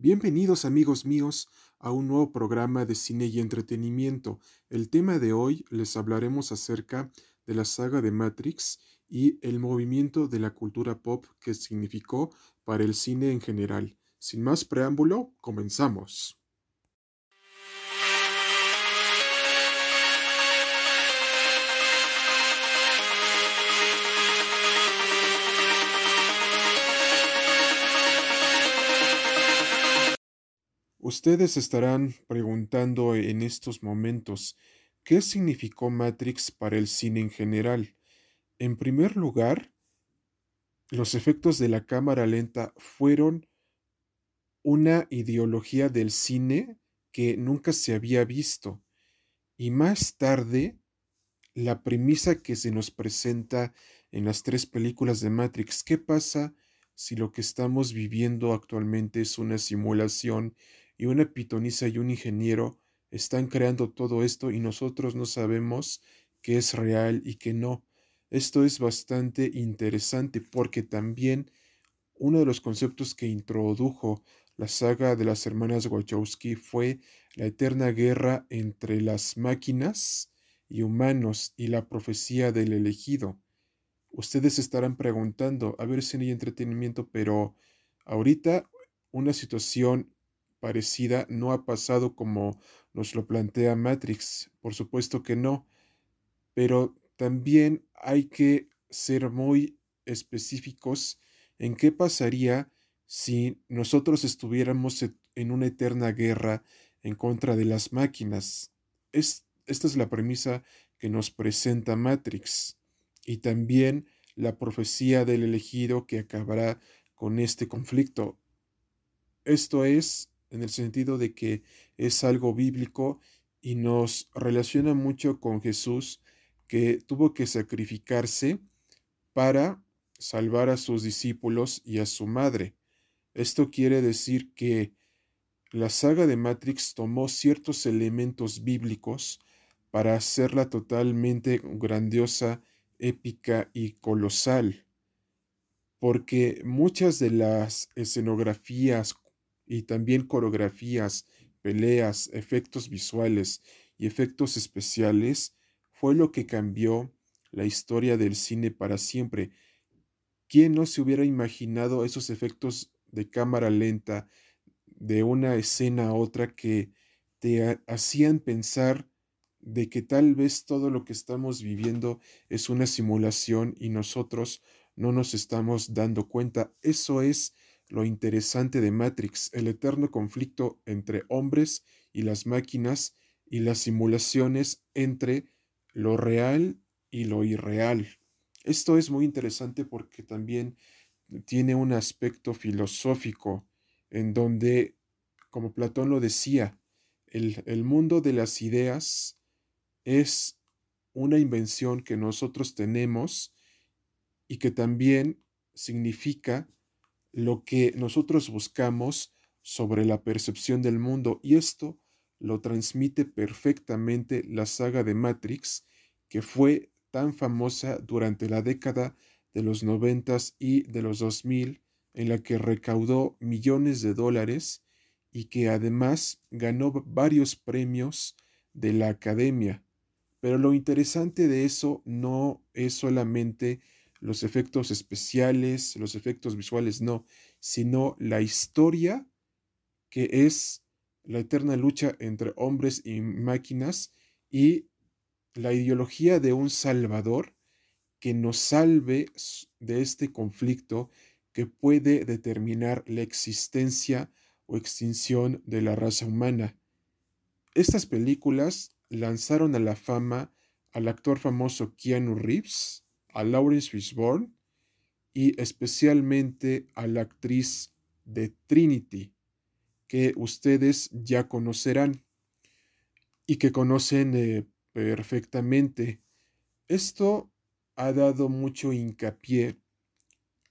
Bienvenidos amigos míos a un nuevo programa de cine y entretenimiento. El tema de hoy les hablaremos acerca de la saga de Matrix y el movimiento de la cultura pop que significó para el cine en general. Sin más preámbulo, comenzamos. Ustedes estarán preguntando en estos momentos, ¿qué significó Matrix para el cine en general? En primer lugar, los efectos de la cámara lenta fueron una ideología del cine que nunca se había visto. Y más tarde, la premisa que se nos presenta en las tres películas de Matrix, ¿qué pasa si lo que estamos viviendo actualmente es una simulación y una pitonisa y un ingeniero están creando todo esto y nosotros no sabemos que es real y que no. Esto es bastante interesante porque también uno de los conceptos que introdujo la saga de las hermanas Wachowski fue la eterna guerra entre las máquinas y humanos y la profecía del elegido. Ustedes estarán preguntando, a ver si hay entretenimiento, pero ahorita una situación parecida no ha pasado como nos lo plantea Matrix. Por supuesto que no. Pero también hay que ser muy específicos en qué pasaría si nosotros estuviéramos en una eterna guerra en contra de las máquinas. Es, esta es la premisa que nos presenta Matrix y también la profecía del elegido que acabará con este conflicto. Esto es en el sentido de que es algo bíblico y nos relaciona mucho con Jesús que tuvo que sacrificarse para salvar a sus discípulos y a su madre. Esto quiere decir que la saga de Matrix tomó ciertos elementos bíblicos para hacerla totalmente grandiosa, épica y colosal, porque muchas de las escenografías, y también coreografías, peleas, efectos visuales y efectos especiales fue lo que cambió la historia del cine para siempre. ¿Quién no se hubiera imaginado esos efectos de cámara lenta de una escena a otra que te hacían pensar de que tal vez todo lo que estamos viviendo es una simulación y nosotros no nos estamos dando cuenta? Eso es lo interesante de Matrix, el eterno conflicto entre hombres y las máquinas y las simulaciones entre lo real y lo irreal. Esto es muy interesante porque también tiene un aspecto filosófico en donde, como Platón lo decía, el, el mundo de las ideas es una invención que nosotros tenemos y que también significa lo que nosotros buscamos sobre la percepción del mundo y esto lo transmite perfectamente la saga de Matrix que fue tan famosa durante la década de los noventas y de los dos mil en la que recaudó millones de dólares y que además ganó varios premios de la academia. Pero lo interesante de eso no es solamente los efectos especiales, los efectos visuales, no, sino la historia que es la eterna lucha entre hombres y máquinas y la ideología de un salvador que nos salve de este conflicto que puede determinar la existencia o extinción de la raza humana. Estas películas lanzaron a la fama al actor famoso Keanu Reeves, a Lawrence Fishburne y especialmente a la actriz de Trinity, que ustedes ya conocerán y que conocen eh, perfectamente. Esto ha dado mucho hincapié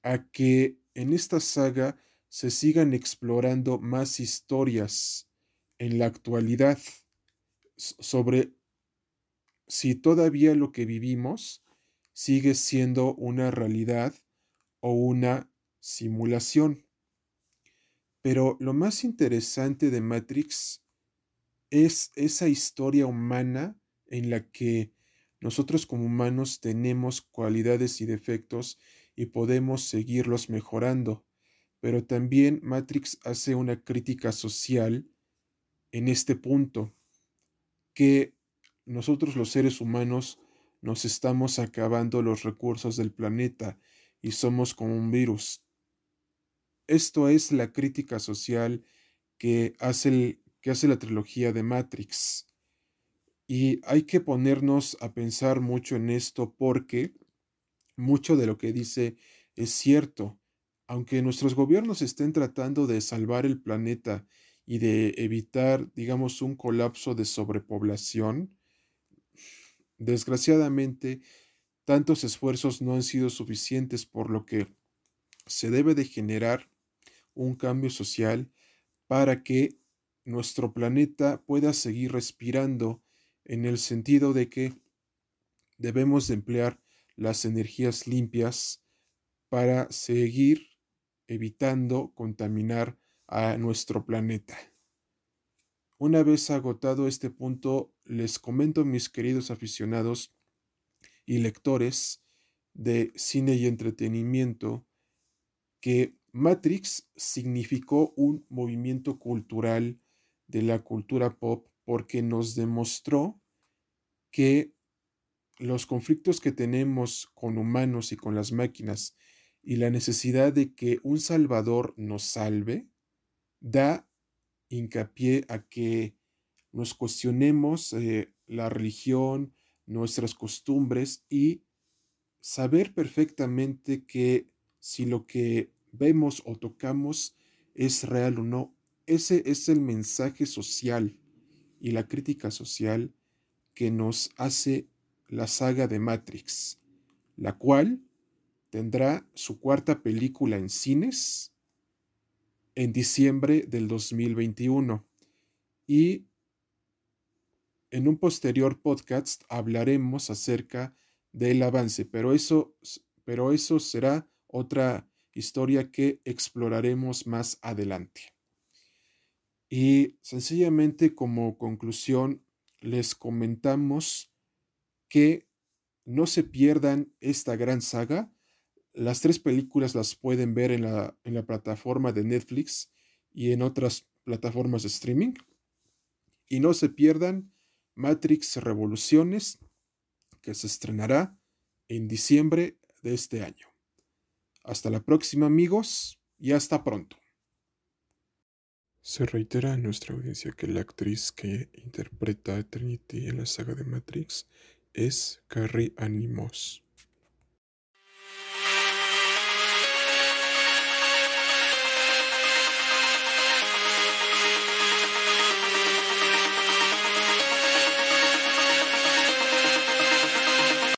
a que en esta saga se sigan explorando más historias en la actualidad sobre si todavía lo que vivimos sigue siendo una realidad o una simulación. Pero lo más interesante de Matrix es esa historia humana en la que nosotros como humanos tenemos cualidades y defectos y podemos seguirlos mejorando. Pero también Matrix hace una crítica social en este punto, que nosotros los seres humanos nos estamos acabando los recursos del planeta y somos como un virus. Esto es la crítica social que hace, que hace la trilogía de Matrix. Y hay que ponernos a pensar mucho en esto porque mucho de lo que dice es cierto. Aunque nuestros gobiernos estén tratando de salvar el planeta y de evitar, digamos, un colapso de sobrepoblación, desgraciadamente, tantos esfuerzos no han sido suficientes, por lo que se debe de generar un cambio social para que nuestro planeta pueda seguir respirando en el sentido de que debemos de emplear las energías limpias para seguir evitando contaminar a nuestro planeta. Una vez agotado este punto, les comento, mis queridos aficionados y lectores de cine y entretenimiento, que Matrix significó un movimiento cultural de la cultura pop porque nos demostró que los conflictos que tenemos con humanos y con las máquinas y la necesidad de que un Salvador nos salve, da hincapié a que nos cuestionemos eh, la religión, nuestras costumbres y saber perfectamente que si lo que vemos o tocamos es real o no. Ese es el mensaje social y la crítica social que nos hace la saga de Matrix, la cual tendrá su cuarta película en cines en diciembre del 2021 y en un posterior podcast hablaremos acerca del avance, pero eso, pero eso será otra historia que exploraremos más adelante. Y sencillamente como conclusión, les comentamos que no se pierdan esta gran saga. Las tres películas las pueden ver en la, en la plataforma de Netflix y en otras plataformas de streaming. Y no se pierdan Matrix Revoluciones, que se estrenará en diciembre de este año. Hasta la próxima amigos y hasta pronto. Se reitera a nuestra audiencia que la actriz que interpreta a Trinity en la saga de Matrix es Carrie Animos.